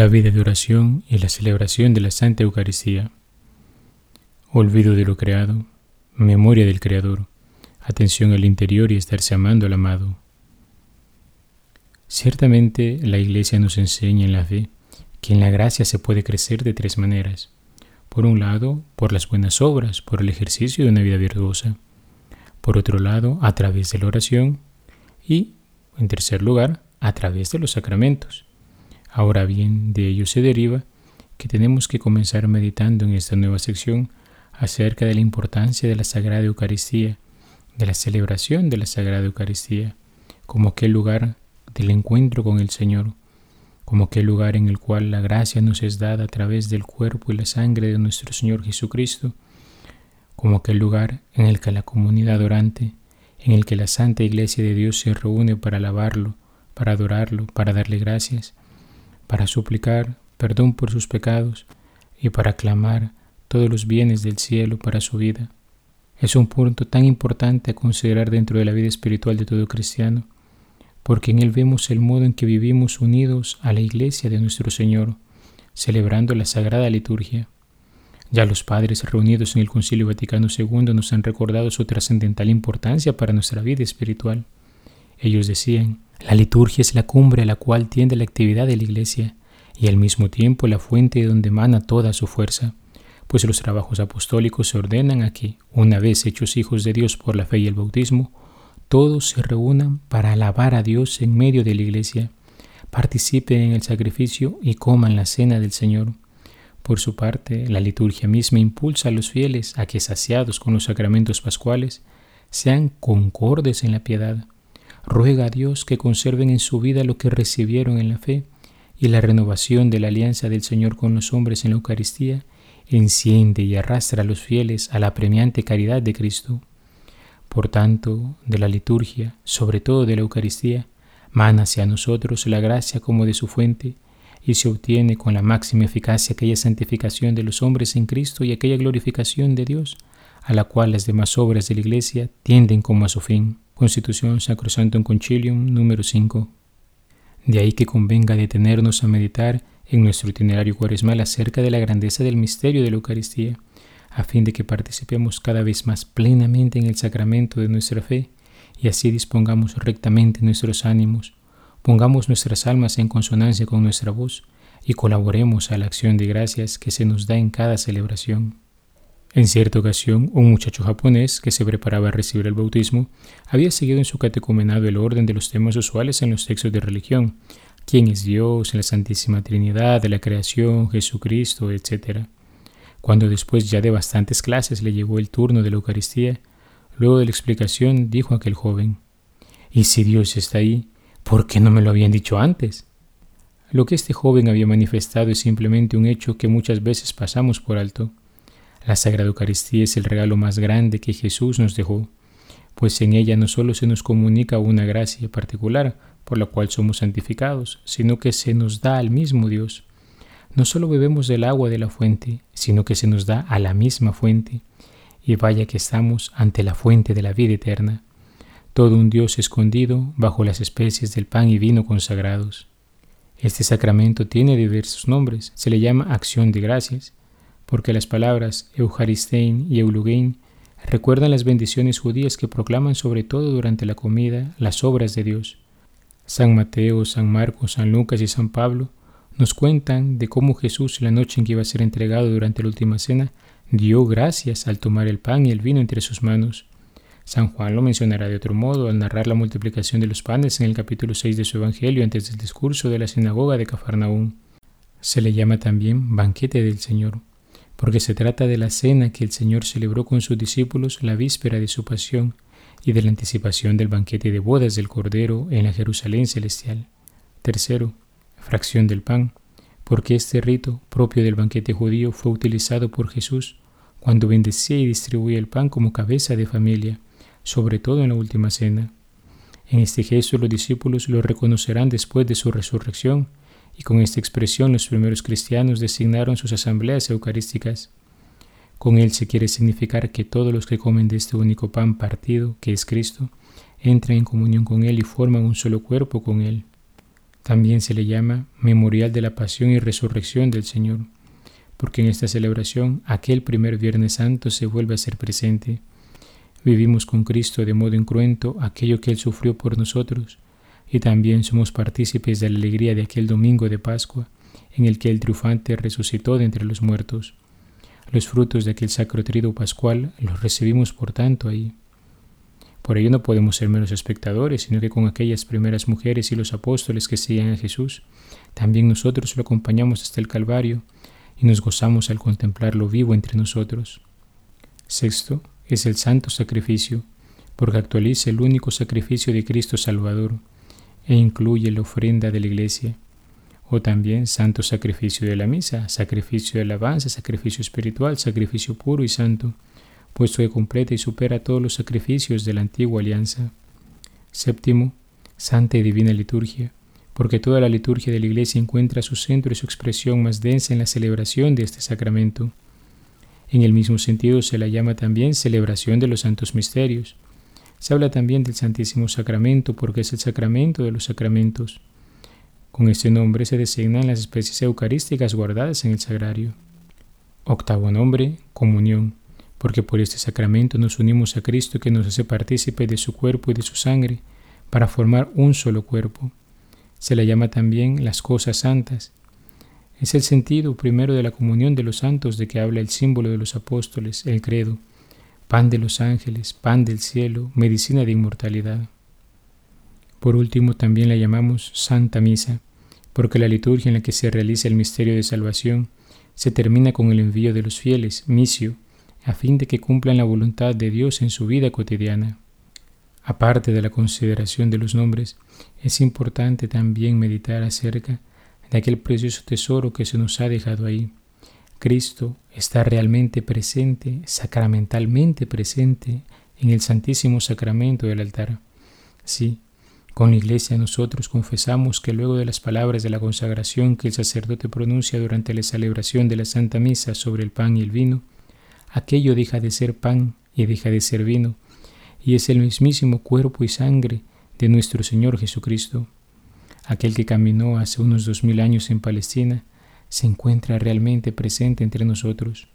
la vida de oración y la celebración de la Santa Eucaristía. Olvido de lo creado, memoria del Creador, atención al interior y estarse amando al amado. Ciertamente la Iglesia nos enseña en la fe que en la gracia se puede crecer de tres maneras. Por un lado, por las buenas obras, por el ejercicio de una vida virtuosa. Por otro lado, a través de la oración. Y, en tercer lugar, a través de los sacramentos. Ahora bien, de ello se deriva que tenemos que comenzar meditando en esta nueva sección acerca de la importancia de la Sagrada Eucaristía, de la celebración de la Sagrada Eucaristía, como aquel lugar del encuentro con el Señor, como aquel lugar en el cual la gracia nos es dada a través del cuerpo y la sangre de nuestro Señor Jesucristo, como aquel lugar en el que la comunidad orante, en el que la Santa Iglesia de Dios se reúne para alabarlo, para adorarlo, para darle gracias, para suplicar perdón por sus pecados y para clamar todos los bienes del cielo para su vida. Es un punto tan importante a considerar dentro de la vida espiritual de todo cristiano, porque en él vemos el modo en que vivimos unidos a la iglesia de nuestro Señor, celebrando la sagrada liturgia. Ya los padres reunidos en el Concilio Vaticano II nos han recordado su trascendental importancia para nuestra vida espiritual. Ellos decían, la liturgia es la cumbre a la cual tiende la actividad de la Iglesia y al mismo tiempo la fuente de donde emana toda su fuerza, pues los trabajos apostólicos se ordenan a que, una vez hechos hijos de Dios por la fe y el bautismo, todos se reúnan para alabar a Dios en medio de la Iglesia, participen en el sacrificio y coman la cena del Señor. Por su parte, la liturgia misma impulsa a los fieles a que, saciados con los sacramentos pascuales, sean concordes en la piedad ruega a Dios que conserven en su vida lo que recibieron en la fe y la renovación de la alianza del Señor con los hombres en la Eucaristía enciende y arrastra a los fieles a la premiante caridad de Cristo. Por tanto, de la liturgia, sobre todo de la Eucaristía, mana hacia nosotros la gracia como de su fuente, y se obtiene con la máxima eficacia aquella santificación de los hombres en Cristo y aquella glorificación de Dios, a la cual las demás obras de la Iglesia tienden como a su fin. Constitución Sacrosantum Concilium número 5. De ahí que convenga detenernos a meditar en nuestro itinerario cuaresmal acerca de la grandeza del misterio de la Eucaristía, a fin de que participemos cada vez más plenamente en el sacramento de nuestra fe y así dispongamos rectamente nuestros ánimos, pongamos nuestras almas en consonancia con nuestra voz y colaboremos a la acción de gracias que se nos da en cada celebración. En cierta ocasión, un muchacho japonés que se preparaba a recibir el bautismo había seguido en su catecumenado el orden de los temas usuales en los textos de religión, quién es Dios, la Santísima Trinidad, la creación, Jesucristo, etc. Cuando después ya de bastantes clases le llegó el turno de la Eucaristía, luego de la explicación dijo aquel joven, ¿y si Dios está ahí, por qué no me lo habían dicho antes? Lo que este joven había manifestado es simplemente un hecho que muchas veces pasamos por alto. La Sagrada Eucaristía es el regalo más grande que Jesús nos dejó, pues en ella no solo se nos comunica una gracia particular por la cual somos santificados, sino que se nos da al mismo Dios. No solo bebemos del agua de la fuente, sino que se nos da a la misma fuente, y vaya que estamos ante la fuente de la vida eterna, todo un Dios escondido bajo las especies del pan y vino consagrados. Este sacramento tiene diversos nombres, se le llama acción de gracias, porque las palabras Eucharistein y Eulugein recuerdan las bendiciones judías que proclaman sobre todo durante la comida las obras de Dios. San Mateo, San Marcos, San Lucas y San Pablo nos cuentan de cómo Jesús la noche en que iba a ser entregado durante la última cena dio gracias al tomar el pan y el vino entre sus manos. San Juan lo mencionará de otro modo al narrar la multiplicación de los panes en el capítulo 6 de su Evangelio antes del discurso de la sinagoga de Cafarnaúm. Se le llama también banquete del Señor porque se trata de la cena que el Señor celebró con sus discípulos la víspera de su pasión y de la anticipación del banquete de bodas del Cordero en la Jerusalén celestial. Tercero, fracción del pan, porque este rito propio del banquete judío fue utilizado por Jesús cuando bendecía y distribuía el pan como cabeza de familia, sobre todo en la última cena. En este gesto los discípulos lo reconocerán después de su resurrección y con esta expresión los primeros cristianos designaron sus asambleas eucarísticas. Con él se quiere significar que todos los que comen de este único pan partido, que es Cristo, entran en comunión con Él y forman un solo cuerpo con Él. También se le llama memorial de la pasión y resurrección del Señor, porque en esta celebración aquel primer Viernes Santo se vuelve a ser presente. Vivimos con Cristo de modo incruento aquello que Él sufrió por nosotros, y también somos partícipes de la alegría de aquel domingo de Pascua, en el que el triunfante resucitó de entre los muertos. Los frutos de aquel sacro trido pascual los recibimos por tanto ahí. Por ello no podemos ser menos espectadores, sino que con aquellas primeras mujeres y los apóstoles que seguían a Jesús, también nosotros lo acompañamos hasta el Calvario y nos gozamos al contemplarlo vivo entre nosotros. Sexto, es el santo sacrificio, porque actualiza el único sacrificio de Cristo Salvador e incluye la ofrenda de la Iglesia, o también santo sacrificio de la misa, sacrificio de alabanza, sacrificio espiritual, sacrificio puro y santo, puesto que completa y supera todos los sacrificios de la antigua alianza. Séptimo, santa y divina liturgia, porque toda la liturgia de la Iglesia encuentra su centro y su expresión más densa en la celebración de este sacramento. En el mismo sentido se la llama también celebración de los santos misterios. Se habla también del Santísimo Sacramento porque es el sacramento de los sacramentos. Con este nombre se designan las especies eucarísticas guardadas en el sagrario. Octavo nombre, comunión porque por este sacramento nos unimos a Cristo que nos hace partícipe de su cuerpo y de su sangre, para formar un solo cuerpo. Se la llama también las cosas santas. Es el sentido primero de la comunión de los santos de que habla el símbolo de los apóstoles, el credo, pan de los ángeles, pan del cielo, medicina de inmortalidad. Por último, también la llamamos Santa Misa, porque la liturgia en la que se realiza el misterio de salvación se termina con el envío de los fieles, misio, a fin de que cumplan la voluntad de Dios en su vida cotidiana. Aparte de la consideración de los nombres, es importante también meditar acerca de aquel precioso tesoro que se nos ha dejado ahí. Cristo está realmente presente, sacramentalmente presente, en el Santísimo Sacramento del altar. Sí, con la Iglesia nosotros confesamos que luego de las palabras de la consagración que el sacerdote pronuncia durante la celebración de la Santa Misa sobre el pan y el vino, aquello deja de ser pan y deja de ser vino, y es el mismísimo cuerpo y sangre de nuestro Señor Jesucristo. Aquel que caminó hace unos dos mil años en Palestina se encuentra realmente presente entre nosotros.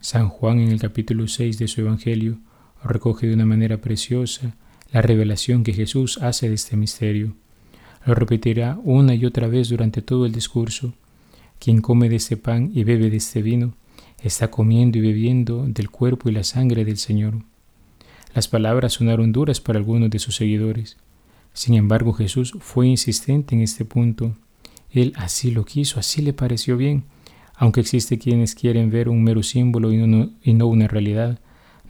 San Juan en el capítulo 6 de su Evangelio recoge de una manera preciosa la revelación que Jesús hace de este misterio. Lo repetirá una y otra vez durante todo el discurso. Quien come de este pan y bebe de este vino, está comiendo y bebiendo del cuerpo y la sangre del Señor. Las palabras sonaron duras para algunos de sus seguidores. Sin embargo, Jesús fue insistente en este punto. Él así lo quiso, así le pareció bien. Aunque existe quienes quieren ver un mero símbolo y no, y no una realidad,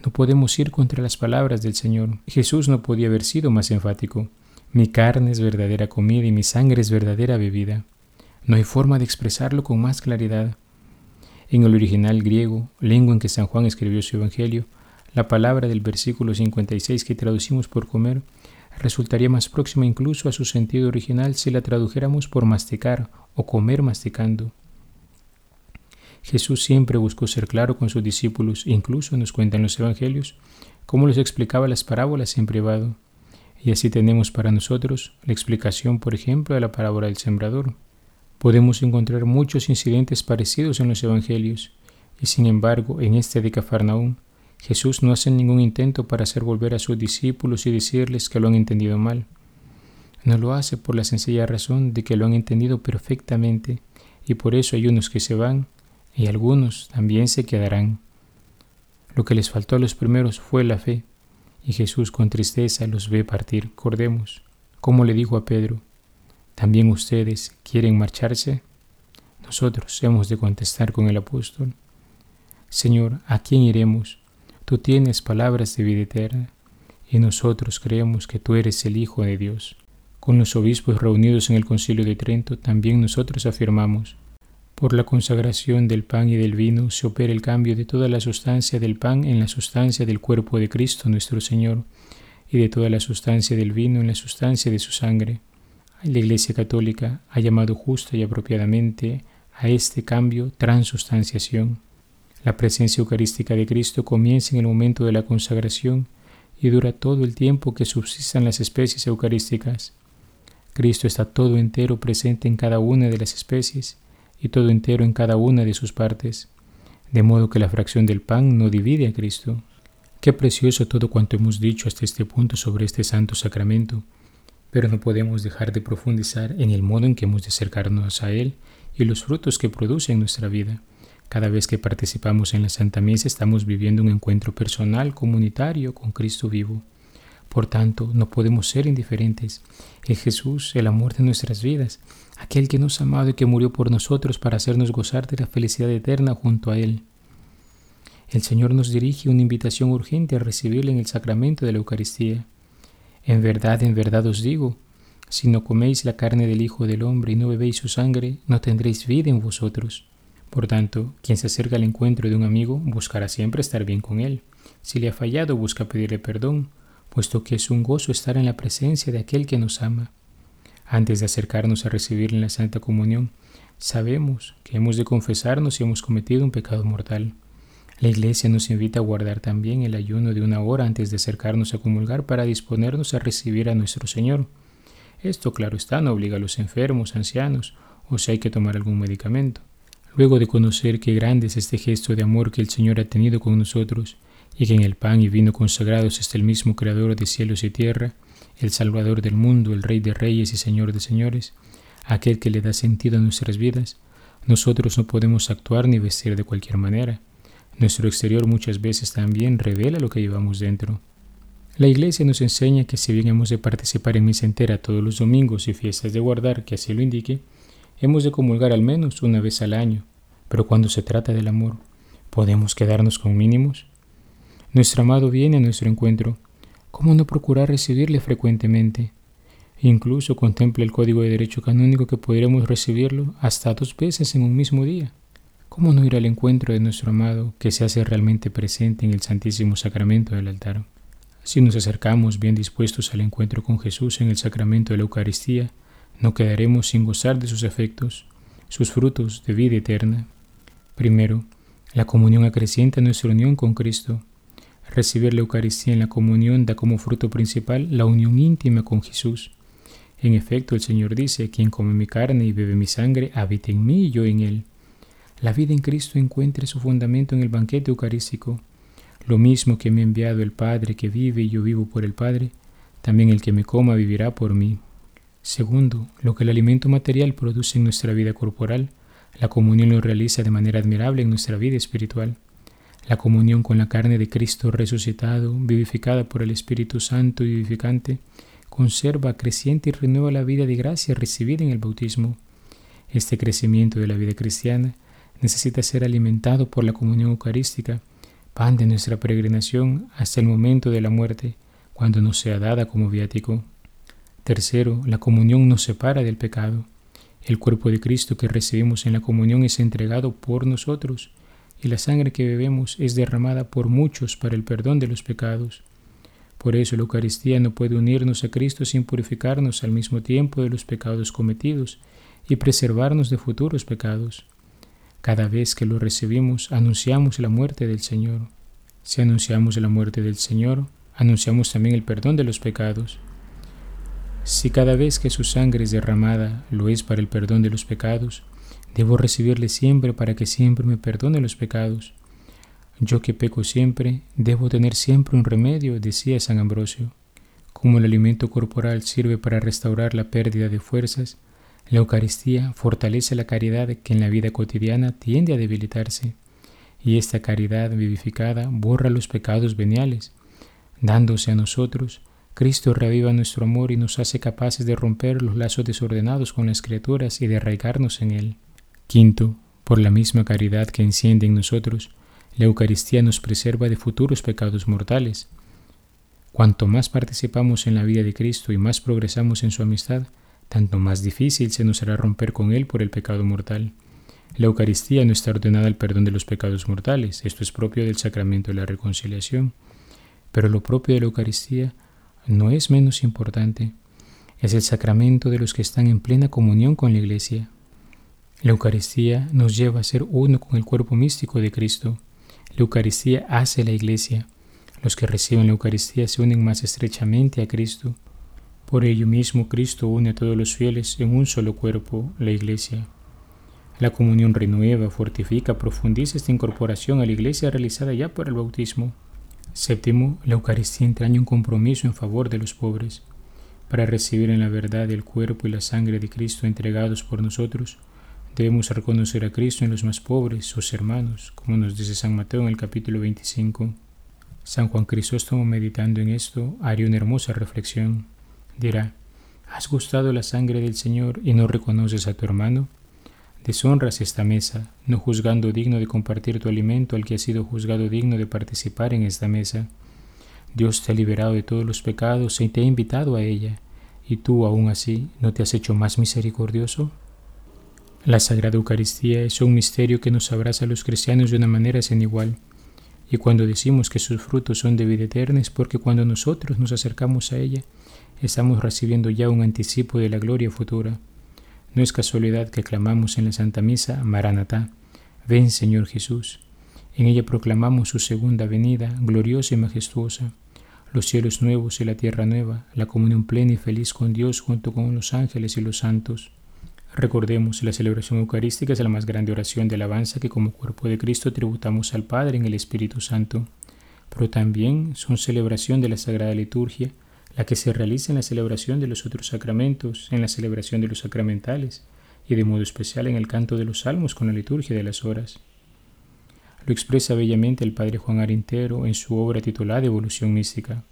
no podemos ir contra las palabras del Señor. Jesús no podía haber sido más enfático. Mi carne es verdadera comida y mi sangre es verdadera bebida. No hay forma de expresarlo con más claridad. En el original griego, lengua en que San Juan escribió su Evangelio, la palabra del versículo 56 que traducimos por comer resultaría más próxima incluso a su sentido original si la tradujéramos por masticar o comer masticando. Jesús siempre buscó ser claro con sus discípulos, incluso nos cuentan los evangelios, cómo les explicaba las parábolas en privado. Y así tenemos para nosotros la explicación, por ejemplo, de la parábola del sembrador. Podemos encontrar muchos incidentes parecidos en los Evangelios, y sin embargo, en este de Cafarnaúm, Jesús no hace ningún intento para hacer volver a sus discípulos y decirles que lo han entendido mal. No lo hace por la sencilla razón de que lo han entendido perfectamente, y por eso hay unos que se van y algunos también se quedarán. Lo que les faltó a los primeros fue la fe, y Jesús con tristeza los ve partir. Cordemos, como le dijo a Pedro, ¿También ustedes quieren marcharse? Nosotros hemos de contestar con el apóstol. Señor, ¿a quién iremos? Tú tienes palabras de vida eterna, y nosotros creemos que tú eres el Hijo de Dios. Con los obispos reunidos en el Concilio de Trento, también nosotros afirmamos, por la consagración del pan y del vino se opera el cambio de toda la sustancia del pan en la sustancia del cuerpo de Cristo nuestro Señor, y de toda la sustancia del vino en la sustancia de su sangre la Iglesia Católica ha llamado justa y apropiadamente a este cambio transustanciación. La presencia eucarística de Cristo comienza en el momento de la consagración y dura todo el tiempo que subsistan las especies eucarísticas. Cristo está todo entero presente en cada una de las especies y todo entero en cada una de sus partes, de modo que la fracción del pan no divide a Cristo. Qué precioso todo cuanto hemos dicho hasta este punto sobre este santo sacramento, pero no podemos dejar de profundizar en el modo en que hemos de acercarnos a Él y los frutos que produce en nuestra vida. Cada vez que participamos en la Santa Misa estamos viviendo un encuentro personal, comunitario con Cristo vivo. Por tanto, no podemos ser indiferentes. Es Jesús, el amor de nuestras vidas, aquel que nos ha amado y que murió por nosotros para hacernos gozar de la felicidad eterna junto a Él. El Señor nos dirige una invitación urgente a recibirle en el sacramento de la Eucaristía. En verdad, en verdad os digo, si no coméis la carne del Hijo del Hombre y no bebéis su sangre, no tendréis vida en vosotros. Por tanto, quien se acerca al encuentro de un amigo buscará siempre estar bien con él. Si le ha fallado, busca pedirle perdón, puesto que es un gozo estar en la presencia de aquel que nos ama. Antes de acercarnos a recibirle en la Santa Comunión, sabemos que hemos de confesarnos si hemos cometido un pecado mortal. La Iglesia nos invita a guardar también el ayuno de una hora antes de acercarnos a comulgar para disponernos a recibir a nuestro Señor. Esto, claro está, no obliga a los enfermos, ancianos, o si hay que tomar algún medicamento. Luego de conocer qué grande es este gesto de amor que el Señor ha tenido con nosotros, y que en el pan y vino consagrados está el mismo Creador de cielos y tierra, el Salvador del mundo, el Rey de reyes y Señor de señores, aquel que le da sentido a nuestras vidas, nosotros no podemos actuar ni vestir de cualquier manera. Nuestro exterior muchas veces también revela lo que llevamos dentro. La Iglesia nos enseña que si bien hemos de participar en misa entera todos los domingos y fiestas de guardar, que así lo indique, hemos de comulgar al menos una vez al año. Pero cuando se trata del amor, ¿podemos quedarnos con mínimos? Nuestro amado viene a nuestro encuentro. ¿Cómo no procurar recibirle frecuentemente? Incluso contempla el Código de Derecho Canónico que podremos recibirlo hasta dos veces en un mismo día. ¿Cómo no ir al encuentro de nuestro amado que se hace realmente presente en el Santísimo Sacramento del altar? Si nos acercamos bien dispuestos al encuentro con Jesús en el sacramento de la Eucaristía, no quedaremos sin gozar de sus efectos, sus frutos de vida eterna. Primero, la comunión acrecienta nuestra unión con Cristo. Recibir la Eucaristía en la comunión da como fruto principal la unión íntima con Jesús. En efecto, el Señor dice, quien come mi carne y bebe mi sangre, habita en mí y yo en él. La vida en Cristo encuentra su fundamento en el banquete eucarístico. Lo mismo que me ha enviado el Padre que vive y yo vivo por el Padre, también el que me coma vivirá por mí. Segundo, lo que el alimento material produce en nuestra vida corporal, la comunión lo realiza de manera admirable en nuestra vida espiritual. La comunión con la carne de Cristo resucitado, vivificada por el Espíritu Santo y vivificante, conserva, creciente y renueva la vida de gracia recibida en el bautismo. Este crecimiento de la vida cristiana necesita ser alimentado por la comunión eucarística, pan de nuestra peregrinación hasta el momento de la muerte, cuando nos sea dada como viático. Tercero, la comunión nos separa del pecado. El cuerpo de Cristo que recibimos en la comunión es entregado por nosotros y la sangre que bebemos es derramada por muchos para el perdón de los pecados. Por eso la Eucaristía no puede unirnos a Cristo sin purificarnos al mismo tiempo de los pecados cometidos y preservarnos de futuros pecados. Cada vez que lo recibimos, anunciamos la muerte del Señor. Si anunciamos la muerte del Señor, anunciamos también el perdón de los pecados. Si cada vez que su sangre es derramada lo es para el perdón de los pecados, Debo recibirle siempre para que siempre me perdone los pecados. Yo que peco siempre, debo tener siempre un remedio, decía San Ambrosio. Como el alimento corporal sirve para restaurar la pérdida de fuerzas, la Eucaristía fortalece la caridad que en la vida cotidiana tiende a debilitarse, y esta caridad vivificada borra los pecados veniales. Dándose a nosotros, Cristo reaviva nuestro amor y nos hace capaces de romper los lazos desordenados con las criaturas y de arraigarnos en Él. Quinto, por la misma caridad que enciende en nosotros, la Eucaristía nos preserva de futuros pecados mortales. Cuanto más participamos en la vida de Cristo y más progresamos en su amistad, tanto más difícil se nos hará romper con Él por el pecado mortal. La Eucaristía no está ordenada al perdón de los pecados mortales, esto es propio del sacramento de la reconciliación, pero lo propio de la Eucaristía no es menos importante, es el sacramento de los que están en plena comunión con la Iglesia, la Eucaristía nos lleva a ser uno con el cuerpo místico de Cristo. La Eucaristía hace la Iglesia. Los que reciben la Eucaristía se unen más estrechamente a Cristo. Por ello mismo Cristo une a todos los fieles en un solo cuerpo, la Iglesia. La comunión renueva, fortifica, profundiza esta incorporación a la Iglesia realizada ya por el bautismo. Séptimo, la Eucaristía entraña un compromiso en favor de los pobres. Para recibir en la verdad el cuerpo y la sangre de Cristo entregados por nosotros, debemos reconocer a Cristo en los más pobres, sus hermanos, como nos dice San Mateo en el capítulo 25. San Juan Crisóstomo, meditando en esto, haría una hermosa reflexión dirá, ¿has gustado la sangre del Señor y no reconoces a tu hermano? Deshonras esta mesa, no juzgando digno de compartir tu alimento al que ha sido juzgado digno de participar en esta mesa. Dios te ha liberado de todos los pecados y te ha invitado a ella, y tú aún así no te has hecho más misericordioso. La Sagrada Eucaristía es un misterio que nos abraza a los cristianos de una manera sin igual. Y cuando decimos que sus frutos son de vida eterna es porque cuando nosotros nos acercamos a ella, estamos recibiendo ya un anticipo de la gloria futura. No es casualidad que clamamos en la Santa Misa, Maranatá, ven Señor Jesús. En ella proclamamos su segunda venida, gloriosa y majestuosa, los cielos nuevos y la tierra nueva, la comunión plena y feliz con Dios junto con los ángeles y los santos. Recordemos, la celebración eucarística es la más grande oración de alabanza que como cuerpo de Cristo tributamos al Padre en el Espíritu Santo, pero también son celebración de la Sagrada Liturgia, la que se realiza en la celebración de los otros sacramentos, en la celebración de los sacramentales y de modo especial en el canto de los salmos con la liturgia de las horas. Lo expresa bellamente el padre Juan Arintero en su obra titulada Evolución Mística.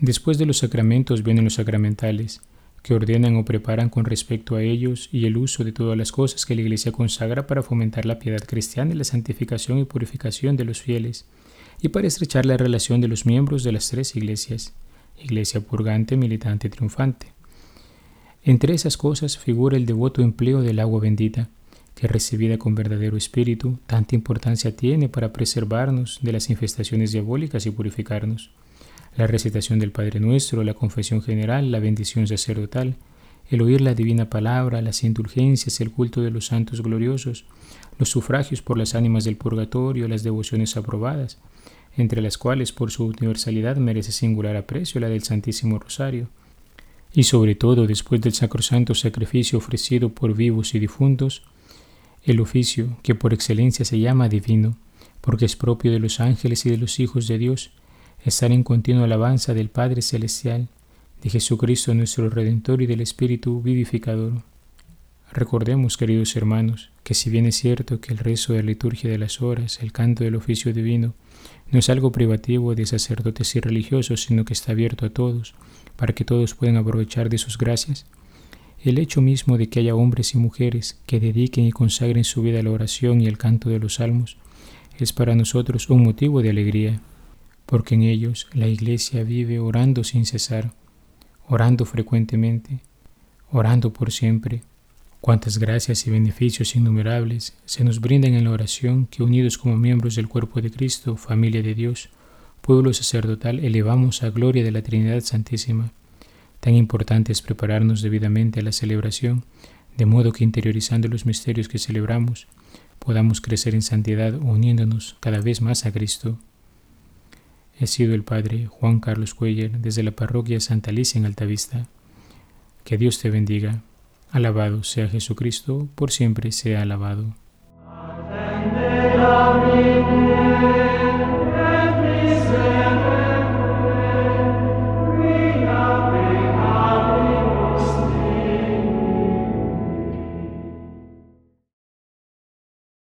Después de los sacramentos vienen los sacramentales, que ordenan o preparan con respecto a ellos y el uso de todas las cosas que la Iglesia consagra para fomentar la piedad cristiana y la santificación y purificación de los fieles, y para estrechar la relación de los miembros de las tres iglesias iglesia purgante, militante, triunfante. Entre esas cosas figura el devoto empleo del agua bendita, que recibida con verdadero espíritu, tanta importancia tiene para preservarnos de las infestaciones diabólicas y purificarnos. La recitación del Padre Nuestro, la confesión general, la bendición sacerdotal, el oír la divina palabra, las indulgencias, el culto de los santos gloriosos, los sufragios por las ánimas del purgatorio, las devociones aprobadas, entre las cuales por su universalidad merece singular aprecio la del Santísimo Rosario, y sobre todo después del sacrosanto sacrificio ofrecido por vivos y difuntos, el oficio que por excelencia se llama divino, porque es propio de los ángeles y de los hijos de Dios, estar en continua alabanza del Padre Celestial, de Jesucristo nuestro Redentor y del Espíritu vivificador. Recordemos, queridos hermanos, que si bien es cierto que el rezo de la liturgia de las horas, el canto del oficio divino, no es algo privativo de sacerdotes y religiosos, sino que está abierto a todos, para que todos puedan aprovechar de sus gracias. El hecho mismo de que haya hombres y mujeres que dediquen y consagren su vida a la oración y al canto de los salmos es para nosotros un motivo de alegría, porque en ellos la Iglesia vive orando sin cesar, orando frecuentemente, orando por siempre, Cuántas gracias y beneficios innumerables se nos brindan en la oración que unidos como miembros del cuerpo de Cristo, familia de Dios, pueblo sacerdotal, elevamos a gloria de la Trinidad Santísima. Tan importante es prepararnos debidamente a la celebración, de modo que interiorizando los misterios que celebramos, podamos crecer en santidad uniéndonos cada vez más a Cristo. He sido el Padre Juan Carlos Cuellar desde la parroquia Santa Alicia en Altavista. Que Dios te bendiga. Alabado sea Jesucristo, por siempre sea alabado.